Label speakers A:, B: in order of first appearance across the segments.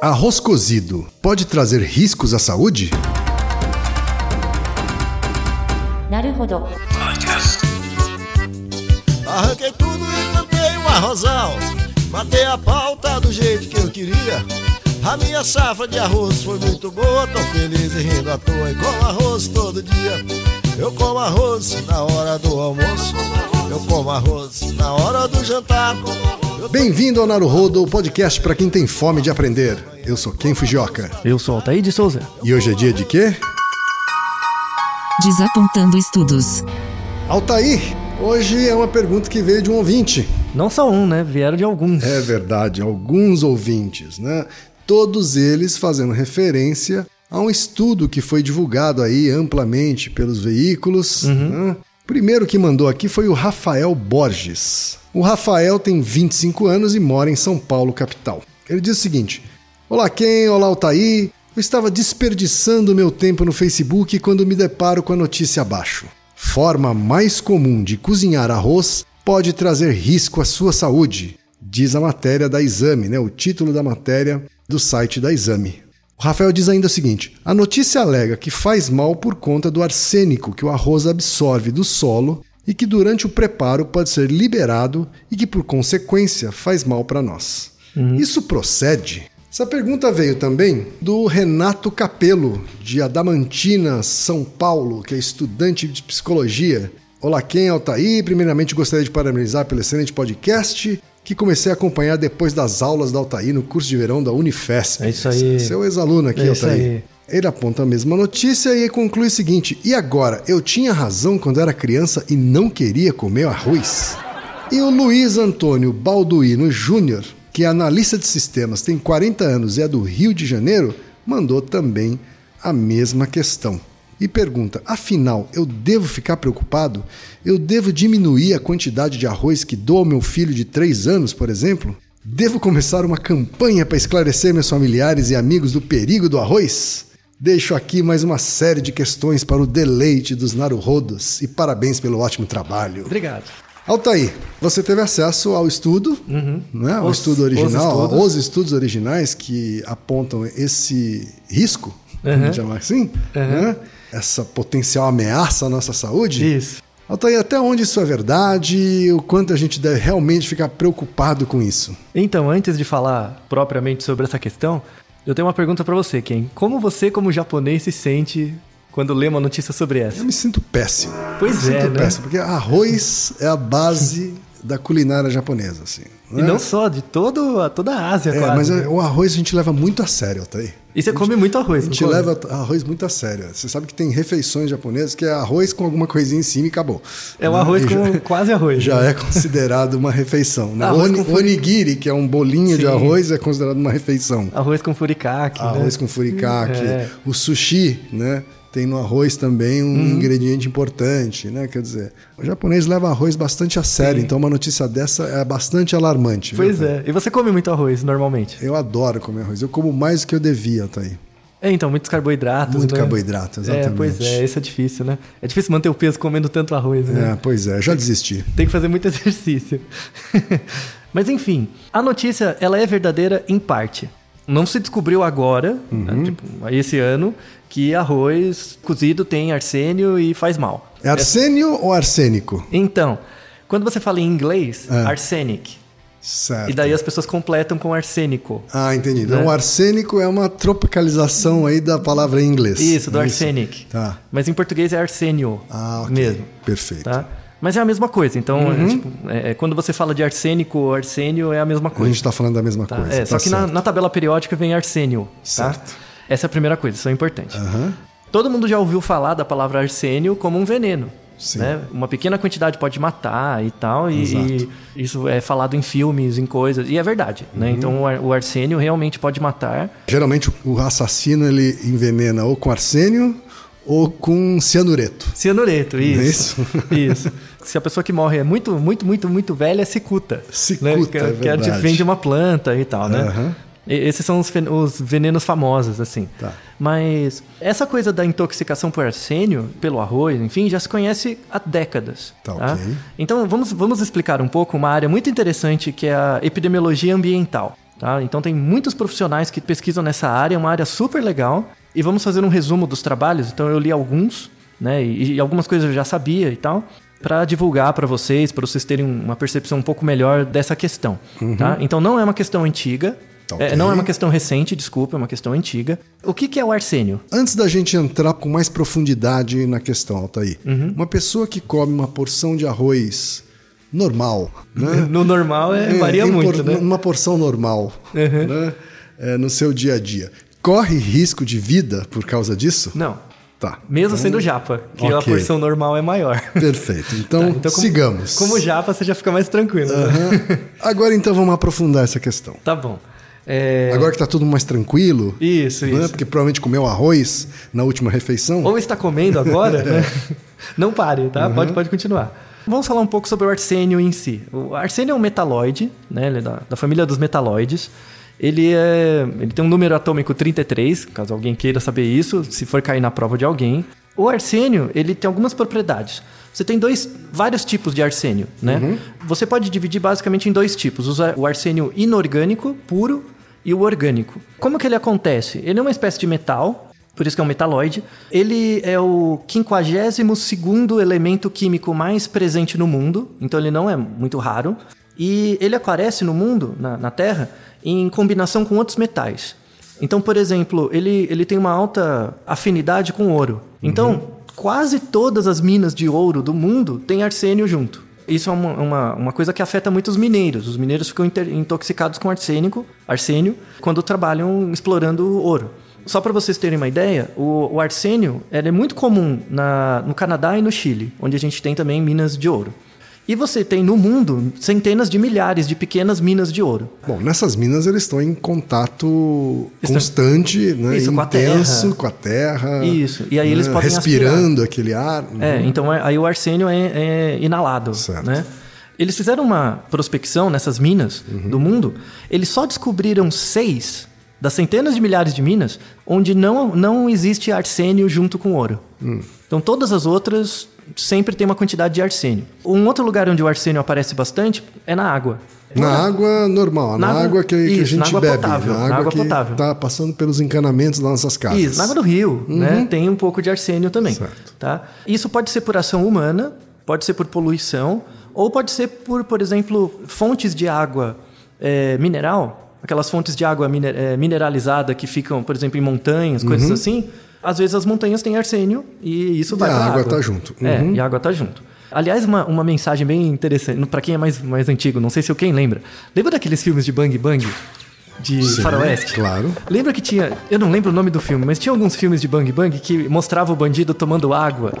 A: Arroz cozido pode trazer riscos à saúde?
B: Arranquei tudo e plantei um arrozal. Matei a pauta do jeito que eu queria. A minha safra de arroz foi muito boa. Tô feliz e rindo à toa e como arroz todo dia. Eu como arroz na hora do almoço. Eu como arroz na hora do jantar.
A: Bem-vindo ao Naruhodo, o podcast para quem tem fome de aprender. Eu sou Ken Fujioka.
C: Eu sou Altair de Souza.
A: E hoje é dia de quê?
D: Desapontando estudos.
A: Altair, hoje é uma pergunta que veio de um ouvinte.
C: Não só um, né? Vieram de alguns.
A: É verdade, alguns ouvintes, né? Todos eles fazendo referência a um estudo que foi divulgado aí amplamente pelos veículos. né? Primeiro que mandou aqui foi o Rafael Borges. O Rafael tem 25 anos e mora em São Paulo, capital. Ele diz o seguinte: Olá, Ken, olá, Altair. Eu estava desperdiçando meu tempo no Facebook quando me deparo com a notícia abaixo. Forma mais comum de cozinhar arroz pode trazer risco à sua saúde, diz a matéria da Exame, né? O título da matéria do site da Exame. O Rafael diz ainda o seguinte: a notícia alega que faz mal por conta do arsênico que o arroz absorve do solo e que durante o preparo pode ser liberado e que, por consequência, faz mal para nós. Isso procede? Essa pergunta veio também do Renato Capelo, de Adamantina, São Paulo, que é estudante de psicologia. Olá, quem é Altair? Primeiramente gostaria de parabenizar pelo excelente podcast que comecei a acompanhar depois das aulas da Altair no curso de verão da Unifesp.
C: É isso aí.
A: Seu ex-aluno aqui,
C: É
A: Altair. Ele aponta a mesma notícia e conclui o seguinte: e agora? Eu tinha razão quando era criança e não queria comer arroz? E o Luiz Antônio Balduino Júnior, que é analista de sistemas, tem 40 anos e é do Rio de Janeiro, mandou também a mesma questão. E pergunta: afinal, eu devo ficar preocupado? Eu devo diminuir a quantidade de arroz que dou ao meu filho de 3 anos, por exemplo? Devo começar uma campanha para esclarecer meus familiares e amigos do perigo do arroz? Deixo aqui mais uma série de questões para o deleite dos naruhodos e parabéns pelo ótimo trabalho.
C: Obrigado.
A: Altair, você teve acesso ao estudo, né? ao
C: Uhum. Os-
A: estudo
C: os
A: original,
C: estudos.
A: os estudos originais que apontam esse risco, vamos chamar assim, né? Essa potencial ameaça à nossa saúde.
C: Isso.
A: Altair, até onde isso é verdade? O quanto a gente deve realmente ficar preocupado com isso?
C: Então, antes de falar propriamente sobre essa questão, eu tenho uma pergunta pra você, Ken. Como você, como japonês, se sente quando lê uma notícia sobre essa?
A: Eu me sinto péssimo.
C: Pois
A: Eu me
C: é,
A: sinto
C: né?
A: péssimo, porque arroz é a base da culinária japonesa, assim.
C: E não só, de todo, toda a Ásia,
A: É,
C: quase.
A: mas
C: né?
A: o arroz a gente leva muito a sério, Altair.
C: E você come muito arroz,
A: A gente
C: come?
A: leva arroz muito a sério. Você sabe que tem refeições japonesas que é arroz com alguma coisinha em cima e acabou.
C: É um arroz
A: E
C: com
A: já,
C: quase arroz.
A: já
C: né?
A: é considerado uma refeição. Né?
C: Arroz
A: Oni- onigiri, que é um bolinho de
C: Sim.
A: arroz, é considerado uma refeição.
C: Arroz com furikake, né?
A: Arroz com furikake.
C: É.
A: O sushi, né? Tem no arroz também um
C: Uhum.
A: ingrediente importante, né? Quer dizer, o japonês leva arroz bastante a sério, então uma notícia dessa é bastante alarmante. viu,
C: Pois
A: Altair?
C: é. E você come muito arroz, normalmente?
A: Eu adoro comer arroz. Eu como mais do que eu devia, tá aí.
C: É, então, muitos carboidratos,
A: Muito
C: né?
A: carboidrato, exatamente.
C: É, pois é, isso é difícil, né? É difícil manter o peso comendo tanto arroz, né?
A: É, pois é, já desisti.
C: Tem que fazer muito exercício. Mas enfim, a notícia ela é verdadeira em parte. Não se descobriu agora, né,
A: Uhum.
C: tipo, esse ano, que arroz cozido tem arsênio e faz mal.
A: É arsênio ou arsênico?
C: Então, quando você fala em inglês,
A: É.
C: arsenic.
A: Certo.
C: E daí as pessoas completam com arsênico.
A: Ah, entendi. Então,
C: Né?
A: o arsênico é uma tropicalização aí da palavra em inglês.
C: Isso, do
A: É
C: arsenic.
A: Tá.
C: Mas em português é arsênio
A: Ah, ok.
C: mesmo.
A: Perfeito.
C: Tá? Mas é a mesma coisa. Então,
A: Uhum.
C: é, tipo, é, é, quando você fala de arsênico ou arsênio, é a mesma
A: A
C: coisa.
A: gente tá falando da mesma
C: Tá?
A: coisa.
C: É,
A: tá
C: só que na,
A: certo.
C: na tabela periódica vem arsênio. Tá? Essa é a primeira coisa, isso é importante.
A: Aham.
C: Todo mundo já ouviu falar da palavra arsênio como um veneno.
A: Sim.
C: Né? Uma pequena quantidade pode matar e tal, e, e isso é falado em filmes, em coisas, e é verdade. Né?
A: Uhum.
C: Então o ar- o arsênio realmente pode matar.
A: Geralmente o- assassino ele envenena ou com arsênio ou com cianureto.
C: Cianureto,
A: é
C: isso. Isso. Se a pessoa que morre é muito, muito, muito, muito velha, é cicuta.
A: Cicuta,
C: que,
A: é
C: que
A: verdade.
C: vem de uma planta e tal, né?
A: Aham.
C: Esses são os, os venenos famosos, assim.
A: Tá.
C: Mas essa coisa da intoxicação por arsênio, pelo arroz, enfim, já se conhece há décadas.
A: Tá, ok.
C: Então vamos, vamos explicar um pouco uma área muito interessante que é a epidemiologia ambiental. Tá? Então tem muitos profissionais que pesquisam nessa área, é uma área super legal. E vamos fazer um resumo dos trabalhos. Então eu li alguns, né? E, e algumas coisas eu já sabia e tal, para divulgar para vocês, para vocês terem uma percepção um pouco melhor dessa questão. Tá? Então não é uma questão antiga.
A: Tá
C: é,
A: ok.
C: não é uma questão recente, desculpa, é uma questão antiga. O que, que é o arsênio?
A: Antes da gente entrar com mais profundidade na questão, Altair,
C: Uhum.
A: uma pessoa que come uma porção de arroz normal, né?
C: No normal é,
A: É,
C: varia muito,
A: por-
C: né?
A: Uma porção normal né? É, no seu dia a dia. Corre risco de vida por causa disso?
C: Não.
A: Tá.
C: Mesmo sendo japa, que a
A: ok.
C: porção normal é maior.
A: Perfeito. Então,
C: Tá, então como-
A: sigamos.
C: Como japa, você já fica mais tranquilo. né?
A: Aham. Agora então vamos aprofundar essa questão.
C: Tá bom. É,
A: Agora que tá tudo mais tranquilo,
C: Isso,
A: né?
C: isso.
A: porque provavelmente comeu arroz na última refeição.
C: Ou está comendo agora, né? Não pare,
A: Uhum.
C: tá? Pode, pode continuar. Vamos falar um pouco sobre o arsênio em si. O arsênio é um metalóide, né? Ele é da, da família dos metalóides. Ele, é, ele tem um número atômico 33, caso alguém queira saber isso, se for cair na prova de alguém. O arsênio, ele tem algumas propriedades. Você tem dois, vários tipos de arsênio, né? Você pode dividir basicamente em dois tipos. O arsênio inorgânico, puro, e o orgânico. Como que ele acontece? Ele é uma espécie de metal, por isso que é um metaloide. Ele é o 52º elemento químico mais presente no mundo, então ele não é muito raro. E ele aparece no mundo, na, na Terra, em combinação com outros metais. Então, por exemplo, ele, ele tem uma alta afinidade com ouro. Então, quase todas as minas de ouro do mundo têm arsênio junto. Isso é uma, uma, uma coisa que afeta muito os mineiros. Os mineiros ficam intoxicados com arsênico, arsênio quando trabalham explorando ouro. Só para vocês terem uma ideia, o, o arsênio é muito comum na, no Canadá e no Chile, onde a gente tem também minas de ouro. E você tem no mundo centenas de milhares de pequenas minas de ouro.
A: Bom, nessas minas eles estão em contato
C: Estão-
A: constante, né?
C: Isso, com a
A: intenso
C: terra.
A: com a terra.
C: Isso, e aí eles
A: né,
C: podem
A: respirando aquele ar.
C: É, então é- aí o arsênio é, é inalado,
A: Certo.
C: né? Eles fizeram uma prospecção nessas minas do mundo. Eles só descobriram seis das centenas de milhares de minas onde não, não existe arsênio junto com ouro. Então todas as outras sempre tem uma quantidade de arsênio. Um outro lugar onde o arsênio aparece bastante é na água.
A: Na água normal, na,
C: Na água-
A: água que, que a
C: isso,
A: gente
C: na água
A: bebe,
C: potável,
A: na
C: na
A: água,
C: água
A: que
C: potável.
A: está passando pelos encanamentos das nossas casas.
C: Isso, na água do rio, né? Tem um pouco de arsênio também.
A: Certo.
C: Tá? Isso pode ser por ação humana, pode ser por poluição, ou pode ser por, por exemplo, fontes de água é, mineral, aquelas fontes de água é, mineralizada que ficam, por exemplo, em montanhas, coisas assim. Às vezes as montanhas têm arsênio e isso vai
A: a
C: pra
A: água
C: água
A: tá junto.
C: É,
A: Uhum.
C: e a água tá junto. Aliás, uma, uma mensagem bem interessante, para quem é mais, mais antigo, não sei se quem lembra. Lembra daqueles filmes de Bang Bang? De
A: Sim,
C: faroeste?
A: claro.
C: Lembra que tinha. Eu não lembro o nome do filme, mas tinha alguns filmes de Bang Bang que mostrava o bandido tomando água.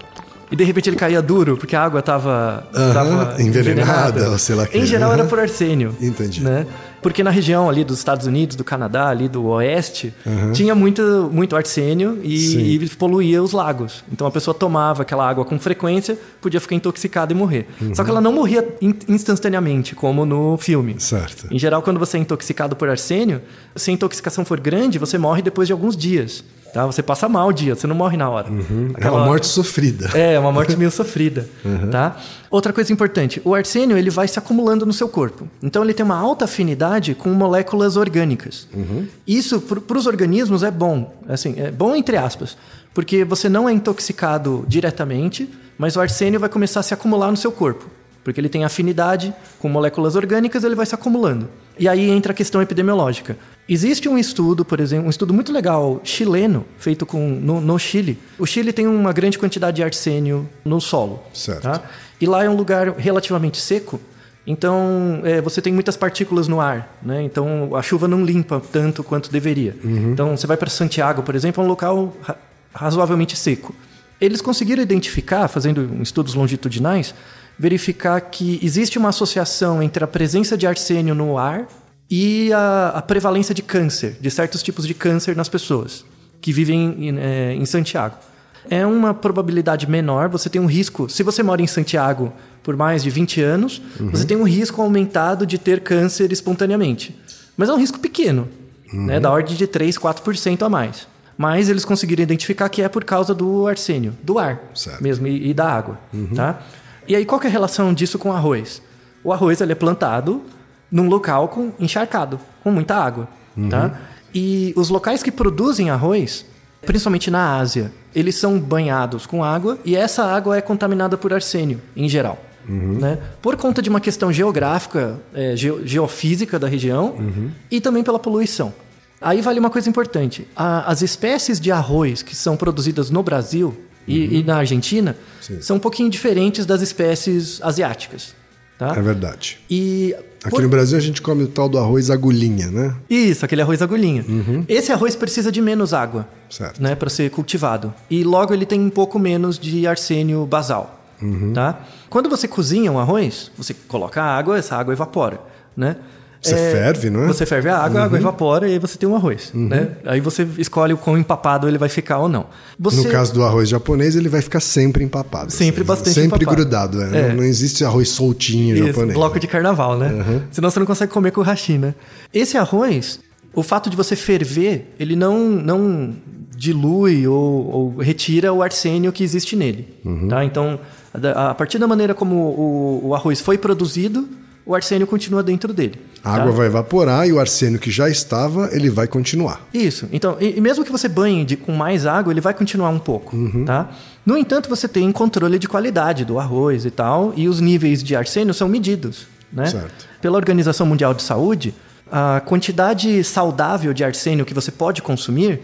C: E de repente ele caía duro, porque a água tava,
A: Aham,
C: tava
A: envenenada, ou sei lá que.
C: Em geral
A: Aham.
C: era por arsênio.
A: Entendi.
C: Né? Porque na região ali dos Estados Unidos, do Canadá, ali do oeste, tinha muito, muito arsênio e, e poluía os lagos. Então a pessoa tomava aquela água com frequência, podia ficar intoxicada e morrer. Só que ela não morria in- instantaneamente, como no filme.
A: Certo.
C: Em geral, quando você é intoxicado por arsênio, se a intoxicação for grande, você morre depois de alguns dias. Tá? Você passa mal o dia, você não morre na hora.
A: É uma morte sofrida.
C: É, uma morte meio sofrida, tá? Outra coisa importante, o arsênio ele vai se acumulando no seu corpo. Então ele tem uma alta afinidade com moléculas orgânicas. Isso para os organismos é bom, assim, é bom entre aspas, porque você não é intoxicado diretamente, mas o arsênio vai começar a se acumular no seu corpo. Porque ele tem afinidade com moléculas orgânicas, ele vai se acumulando. E aí entra a questão epidemiológica. Existe um estudo, por exemplo, um estudo muito legal chileno, feito com, no, no Chile. O Chile tem uma grande quantidade de arsênio no solo.
A: Certo.
C: tá? E lá é um lugar relativamente seco, então é, você tem muitas partículas no ar. Né? Então a chuva não limpa tanto quanto deveria. Então você vai para Santiago, por exemplo, é um local ra- razoavelmente seco. Eles conseguiram identificar, fazendo estudos longitudinais, verificar que existe uma associação entre a presença de arsênio no ar e a, a prevalência de câncer, de certos tipos de câncer nas pessoas que vivem em, eh, em Santiago. É uma probabilidade menor, você tem um risco. Se você mora em Santiago por mais de 20 anos, você tem um risco aumentado de ter câncer espontaneamente. Mas é um risco pequeno, né, da ordem de 3, 4% a mais. Mas eles conseguiram identificar que é por causa do arsênio, do ar
A: Certo.
C: mesmo e, e da água, tá? E aí qual é a relação disso com o arroz? O arroz ele é plantado num local com encharcado, com muita água, tá? E os locais que produzem arroz, principalmente na Ásia, eles são banhados com água e essa água é contaminada por arsênio, em geral. Né? Por conta de uma questão geográfica, é, geo- geofísica da região e também pela poluição. Aí vale uma coisa importante: A- as espécies de arroz que são produzidas no Brasil e, e na Argentina
A: Sim.
C: são um pouquinho diferentes das espécies asiáticas. Tá?
A: É verdade.
C: E
A: Aqui
C: por-
A: no Brasil a gente come o tal do arroz agulhinha, né?
C: Isso, aquele arroz agulhinha. Esse arroz precisa de menos água,
A: Certo.
C: né, para ser cultivado. E logo ele tem um pouco menos de arsênio basal, tá? Quando você cozinha um arroz, você coloca água, essa água evapora, né?
A: Você ferve, não é?
C: Você ferve a água, a água evapora e aí você tem um arroz, né? Aí você escolhe o quão empapado ele vai ficar ou não. Você...
A: No caso do arroz japonês, ele vai ficar sempre empapado.
C: Sempre bastante
A: Sempre
C: empapado.
A: grudado. é.
C: É.
A: Não, não existe arroz soltinho
C: Isso,
A: japonês.
C: bloco de carnaval, né? Senão você não consegue comer com o hashi, né? Esse arroz, o fato de você ferver, ele não, não dilui ou, ou retira o arsênio que existe nele, tá? Então, a, a partir da maneira como o, o arroz foi produzido, o arsênio continua dentro dele.
A: A
C: tá?
A: água vai evaporar e o arsênio que já estava, ele vai continuar.
C: Isso. Então, e, e mesmo que você banhe de- com mais água, ele vai continuar um pouco, tá? No entanto, você tem controle de qualidade do arroz e tal, e os níveis de arsênio são medidos, né?
A: Certo.
C: Pela Organização Mundial de Saúde, a quantidade saudável de arsênio que você pode consumir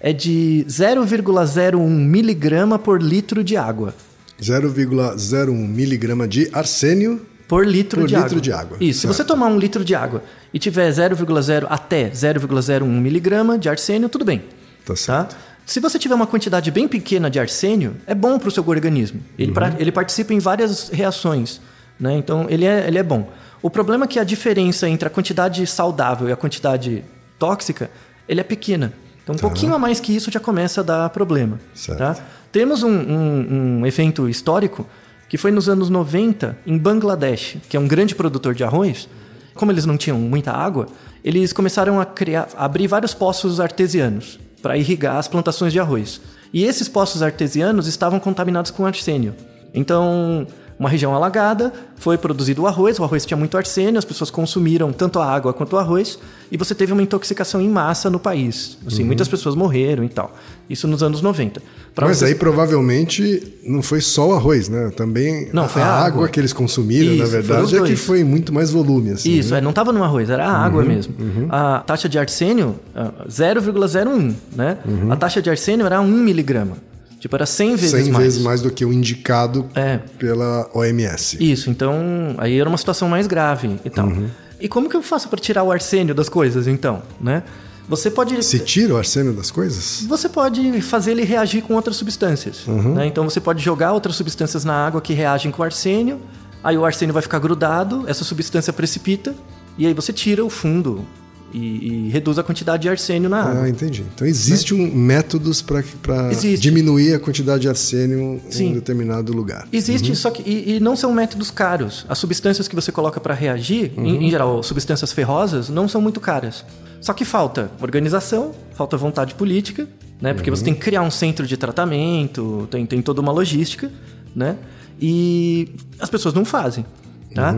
C: é de 0,01 miligrama por litro de água.
A: 0,01 miligrama de arsênio.
C: Por litro,
A: Por
C: de,
A: litro
C: água.
A: de água.
C: Isso. Se
A: Certo.
C: você tomar um litro de água e tiver 0,0 até 0,01 miligrama de arsênio, tudo bem.
A: Tá certo.
C: Se você tiver uma quantidade bem pequena de arsênio, é bom para o seu organismo. Ele,
A: Uhum.
C: pra- ele participa em várias reações. Né? Então, ele é, ele é bom. O problema é que a diferença entre a quantidade saudável e a quantidade tóxica, ele é pequena. Então, um pouquinho a mais que isso já começa a dar problema.
A: Tá. Certo.
C: Tá? Temos um, um- um evento histórico que foi nos anos 90 em Bangladesh, que é um grande produtor de arroz. Como eles não tinham muita água, eles começaram a criar, a abrir vários poços artesianos para irrigar as plantações de arroz. E esses poços artesianos estavam contaminados com arsênio. Então, uma região alagada, foi produzido o arroz, o arroz tinha muito arsênio, as pessoas consumiram tanto a água quanto o arroz, e você teve uma intoxicação em massa no país. Assim,
A: Uhum.
C: muitas pessoas morreram e tal. Isso nos anos 90. Pra
A: Mas
C: vocês-
A: aí provavelmente não foi só o arroz, né? Também
C: Não, foi
A: a
C: a
A: água.
C: água.
A: que eles consumiram,
C: Isso,
A: na verdade, é que foi muito mais volume. Assim,
C: Isso,
A: né?
C: é, não estava no arroz, era a água mesmo. A taxa de arsênio, ah, 0,01, né? A taxa de arsênio era 1 miligrama. Tipo, era 100 vezes
A: 100
C: mais.
A: vezes mais do que o indicado
C: É.
A: pela OMS.
C: Isso, então aí era uma situação mais grave e tal. E como que eu faço para tirar o arsênio das coisas, então, né? Você pode
A: Se tira o arsênio das coisas?
C: você pode fazer ele reagir com outras substâncias. né? Então você pode jogar outras substâncias na água que reagem com o arsênio, aí o arsênio vai ficar grudado, essa substância precipita, e aí você tira o fundo e, e reduz a quantidade de arsênio na água.
A: Ah, entendi. Então existe um métodos para
C: Né?
A: Diminuir a quantidade de arsênio em
C: Sim.
A: um determinado lugar.
C: Existe, só que e, e não são métodos caros. As substâncias que você coloca para reagir, em, em geral, substâncias ferrosas, não são muito caras. Só que falta organização, falta vontade política, né? Porque você tem que criar um centro de tratamento, tem, tem toda uma logística, né? E as pessoas não fazem, tá?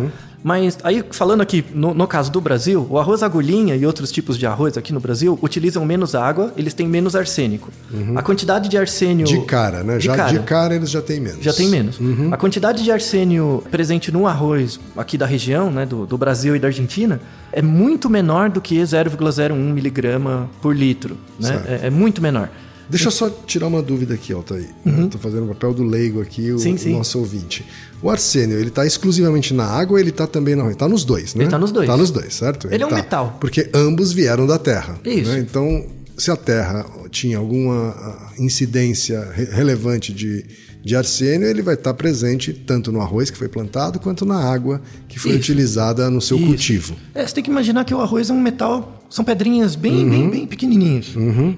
C: Mas aí, falando aqui, no, no caso do Brasil, o arroz agulhinha e outros tipos de arroz aqui no Brasil utilizam menos água, eles têm menos arsênico. A quantidade de arsênio...
A: De cara, né?
C: De
A: já
C: cara.
A: de cara eles já têm menos.
C: Já tem menos. A quantidade de arsênio presente no arroz aqui da região, né, do, do Brasil e da Argentina, é muito menor do que 0,01 miligrama por litro. Né? É, é muito menor.
A: Deixa eu só tirar uma dúvida aqui, Altair. Estou fazendo o papel do leigo aqui, o,
C: Uhum. Sim,
A: o
C: sim.
A: nosso ouvinte. O arsênio, ele está exclusivamente na água ou ele está também na Está nos dois, né?
C: Ele tá nos dois.
A: Está nos dois, certo?
C: Ele é um
A: tá.
C: metal.
A: Porque ambos vieram da Terra.
C: Isso.
A: né? Então, se a Terra tinha alguma ah, incidência re- relevante de, de arsênio, ele vai estar presente tanto no arroz que foi plantado, quanto na água que foi
C: Isso.
A: utilizada no seu
C: Isso.
A: cultivo.
C: É, você tem que imaginar que o arroz é um metal, são pedrinhas bem,
A: Uhum.
C: bem, bem pequenininhas,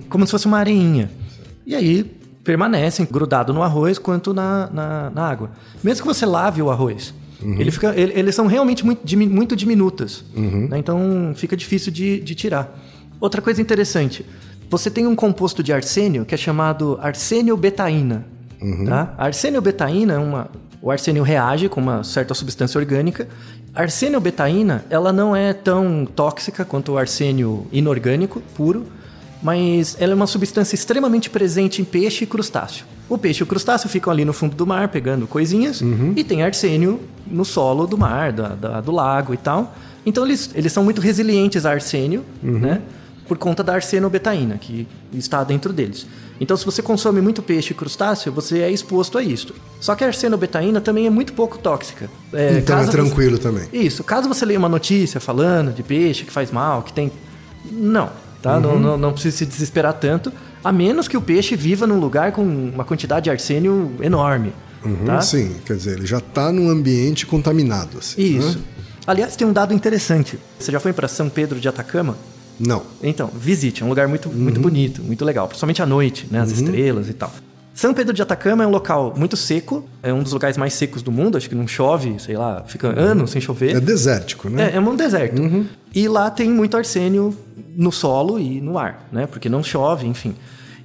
C: como se fosse uma areinha. E aí permanecem grudado no arroz quanto na, na, na água. Mesmo que você lave o arroz,
A: Uhum.
C: ele fica, ele- eles são realmente muito, muito diminutas. né? Então fica difícil de, de tirar. Outra coisa interessante, você tem um composto de arsênio que é chamado arsenobetaína. Tá? A arsenobetaína é uma O arsênio reage com uma certa substância orgânica. A arsenobetaína, ela não é tão tóxica quanto o arsênio inorgânico puro, mas ela é uma substância extremamente presente em peixe e crustáceo. O peixe e o crustáceo ficam ali no fundo do mar pegando coisinhas e tem arsênio no solo do mar, da- da- do lago e tal. Então eles, eles são muito resilientes a arsênio, né? Por conta da arsenobetaína que está dentro deles. Então, se você consome muito peixe e crustáceo, você é exposto a isso. Só que a arsenobetaína também é muito pouco tóxica. É,
A: então é
C: caso você-
A: tranquilo também.
C: isso, caso você leia uma notícia falando de peixe que faz mal, que tem. Não, tá? Não, não, não precisa se desesperar tanto, a menos que o peixe viva num lugar com uma quantidade de arsênio enorme.
A: Uhum,
C: tá?
A: Sim, quer dizer, ele já está num ambiente contaminado. Assim,
C: Isso.
A: né?
C: Aliás, tem um dado interessante. Você já foi para São Pedro de Atacama?
A: Não.
C: Então, visite, é um lugar muito, muito bonito, muito legal, principalmente à noite, né? As estrelas e tal. São Pedro de Atacama é um local muito seco, é um dos lugares mais secos do mundo, acho que não chove, sei lá, fica anos sem chover.
A: É desértico, né?
C: É, é um deserto. E lá tem muito arsênio no solo e no ar, né? Porque não chove, enfim.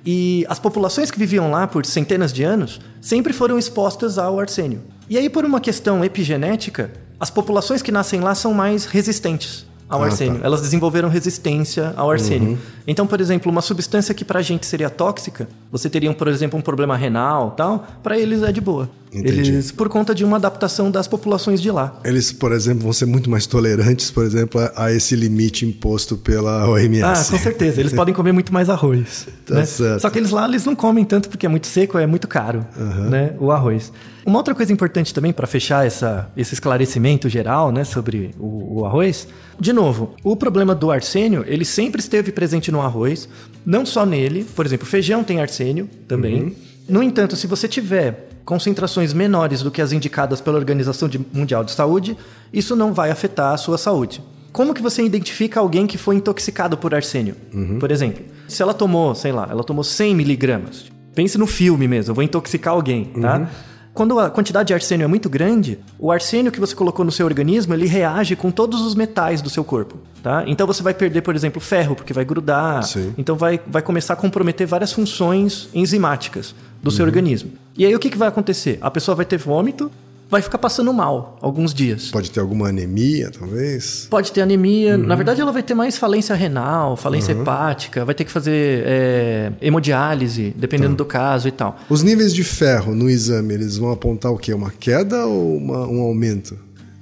C: E as populações que viviam lá por centenas de anos sempre foram expostas ao arsênio. E aí, por uma questão epigenética, as populações que nascem lá são mais resistentes ao
A: Ah,
C: arsênio.
A: tá.
C: Elas desenvolveram resistência ao arsênio. Então, por exemplo, uma substância que pra gente seria tóxica, você teria, por exemplo, um problema renal tal, pra eles é de boa.
A: Entendi.
C: Eles, por conta de uma adaptação das populações de lá.
A: Eles, por exemplo, vão ser muito mais tolerantes, por exemplo, a, a esse limite imposto pela OMS.
C: Ah, com certeza. Eles podem comer muito mais arroz.
A: Tá
C: né?
A: certo.
C: Só que eles lá eles não comem tanto porque é muito seco, é muito caro, né? O arroz. Uma outra coisa importante também para fechar essa, esse esclarecimento geral, né, sobre o, o arroz. De novo, o problema do arsênio ele sempre esteve presente no arroz, não só nele. Por exemplo, feijão tem arsênio também. No entanto, se você tiver concentrações menores do que as indicadas pela Organização Mundial de Saúde, isso não vai afetar a sua saúde. Como que você identifica alguém que foi intoxicado por arsênio? Por exemplo, se ela tomou, sei lá, ela tomou 100 miligramas. Pense no filme mesmo, eu vou intoxicar alguém, tá? Quando a quantidade de arsênio é muito grande, o arsênio que você colocou no seu organismo, ele reage com todos os metais do seu corpo, tá? Então você vai perder, por exemplo, ferro, porque vai grudar.
A: Sim.
C: Então vai, vai começar a comprometer várias funções enzimáticas do seu organismo. E aí o que, que vai acontecer? A pessoa vai ter vômito, vai ficar passando mal alguns dias.
A: Pode ter alguma anemia, talvez.
C: Pode ter anemia. Na verdade, ela vai ter mais falência renal, falência hepática, vai ter que fazer é, hemodiálise, dependendo do caso e tal.
A: Os níveis de ferro no exame, eles vão apontar o quê? Uma queda ou uma- um aumento?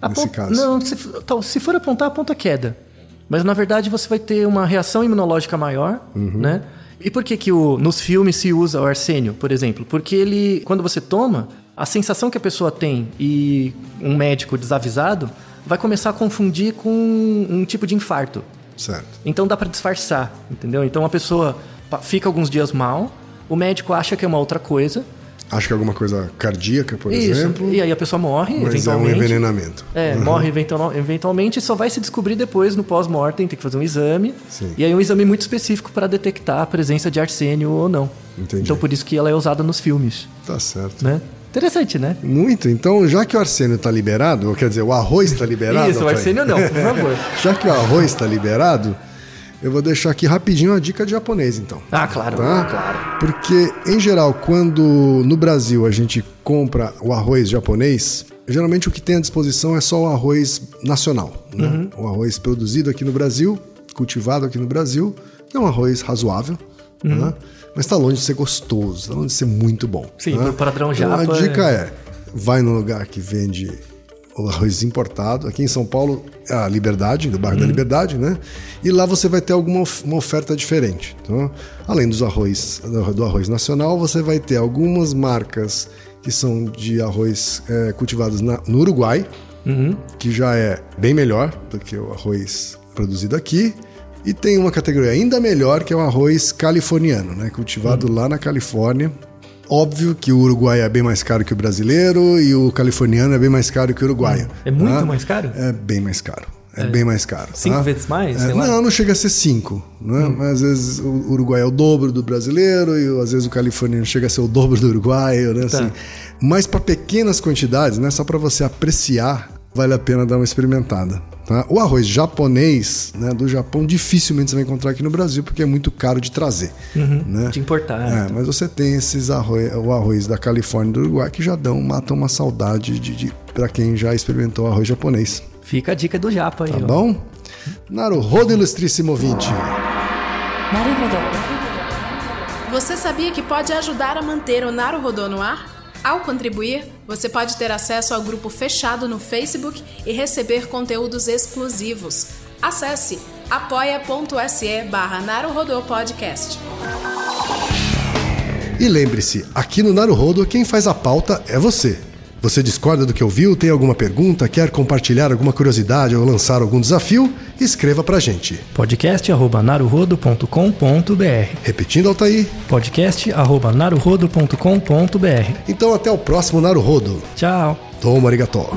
A: Nesse caso.
C: Não, se, então, se for apontar, aponta queda. Mas na verdade você vai ter uma reação imunológica maior,
A: Uhum.
C: né? E por que, que o, nos filmes se usa o arsênio, por exemplo? Porque ele, quando você toma, a sensação que a pessoa tem e um médico desavisado vai começar a confundir com um tipo de infarto.
A: Certo.
C: Então dá pra disfarçar, entendeu? Então a pessoa fica alguns dias mal, o médico acha que é uma outra coisa.
A: Acho que é alguma coisa cardíaca, por
C: isso.
A: exemplo.
C: E aí a pessoa morre,
A: Mas é um
C: eventualmente.
A: envenenamento.
C: É, morre eventual- eventualmente e só vai se descobrir depois no pós-mortem, tem que fazer um exame.
A: Sim.
C: E aí um exame muito específico para detectar a presença de arsênio ou não.
A: Entendi.
C: Então por isso que ela é usada nos filmes,
A: Tá certo.
C: né? Interessante, né?
A: Muito. Então, já que o arsênio está liberado, ou quer dizer, o arroz está liberado.
C: isso, o arsênio não, por favor.
A: Já que o arroz está liberado, eu vou deixar aqui rapidinho a dica de japonês, então.
C: Ah, claro,
A: Tá?
C: claro.
A: Porque, em geral, quando no Brasil a gente compra o arroz japonês, geralmente o que tem à disposição é só o arroz nacional. Né?
C: Uhum.
A: O arroz produzido aqui no Brasil, cultivado aqui no Brasil, é um arroz razoável, né? mas está longe de ser gostoso, está longe de ser muito bom.
C: Uhum. Sim,
A: né?
C: pro padrão
A: então,
C: japa
A: a dica é, vai no lugar que vende o arroz importado. Aqui em São Paulo, é a Liberdade, do bairro da Liberdade, né? E lá você vai ter alguma uma oferta diferente. Então, além dos arroz, do arroz nacional, você vai ter algumas marcas que são de arroz é, cultivados na- no Uruguai, que já é bem melhor do que o arroz produzido aqui. E tem uma categoria ainda melhor que é o arroz californiano, né? Cultivado lá na Califórnia. Óbvio que o uruguaio é bem mais caro que o brasileiro e o californiano é bem mais caro que o uruguaio.
C: É muito
A: tá?
C: mais caro?
A: É bem mais caro. É, bem mais caro.
C: Cinco
A: tá?
C: vezes mais?
A: É.
C: Hum.
A: não, não chega a ser cinco. Né? Mas às vezes o uruguai é o dobro do brasileiro e às vezes o californiano chega a ser o dobro do uruguaio. Né?
C: Tá.
A: Assim. Mas para pequenas quantidades, né? só para você apreciar vale a pena dar uma experimentada. Tá? O arroz japonês, né, do Japão, dificilmente você vai encontrar aqui no Brasil, porque é muito caro de trazer. Uhum, né?
C: De importar.
A: É. Né? Mas você tem esses arroz, o arroz da Califórnia e do Uruguai que já dão, matam uma saudade de, de para quem já experimentou arroz japonês.
C: Fica a dica do Japa aí.
A: Tá
C: ó.
A: bom? Naruhodo, ilustríssimo ouvinte.
D: Naruhodo.
E: Você sabia que pode ajudar a manter o Naruhodo no ar? Ao contribuir, você pode ter acesso ao grupo fechado no Facebook e receber conteúdos exclusivos. Acesse apoia.se barra Podcast.
A: E lembre-se, aqui no Naruhodo, quem faz a pauta é você. Você discorda do que ouviu, tem alguma pergunta, quer compartilhar alguma curiosidade ou lançar algum desafio? Escreva pra gente.
C: podcast@naruhodo.com.br.
A: Repetindo, Altair.
C: podcast@naruhodo.com.br.
A: Então até o próximo Naruhodo.
C: Tchau.
A: Toma arigató.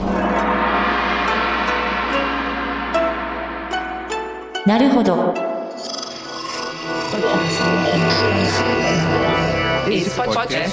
D: なるほど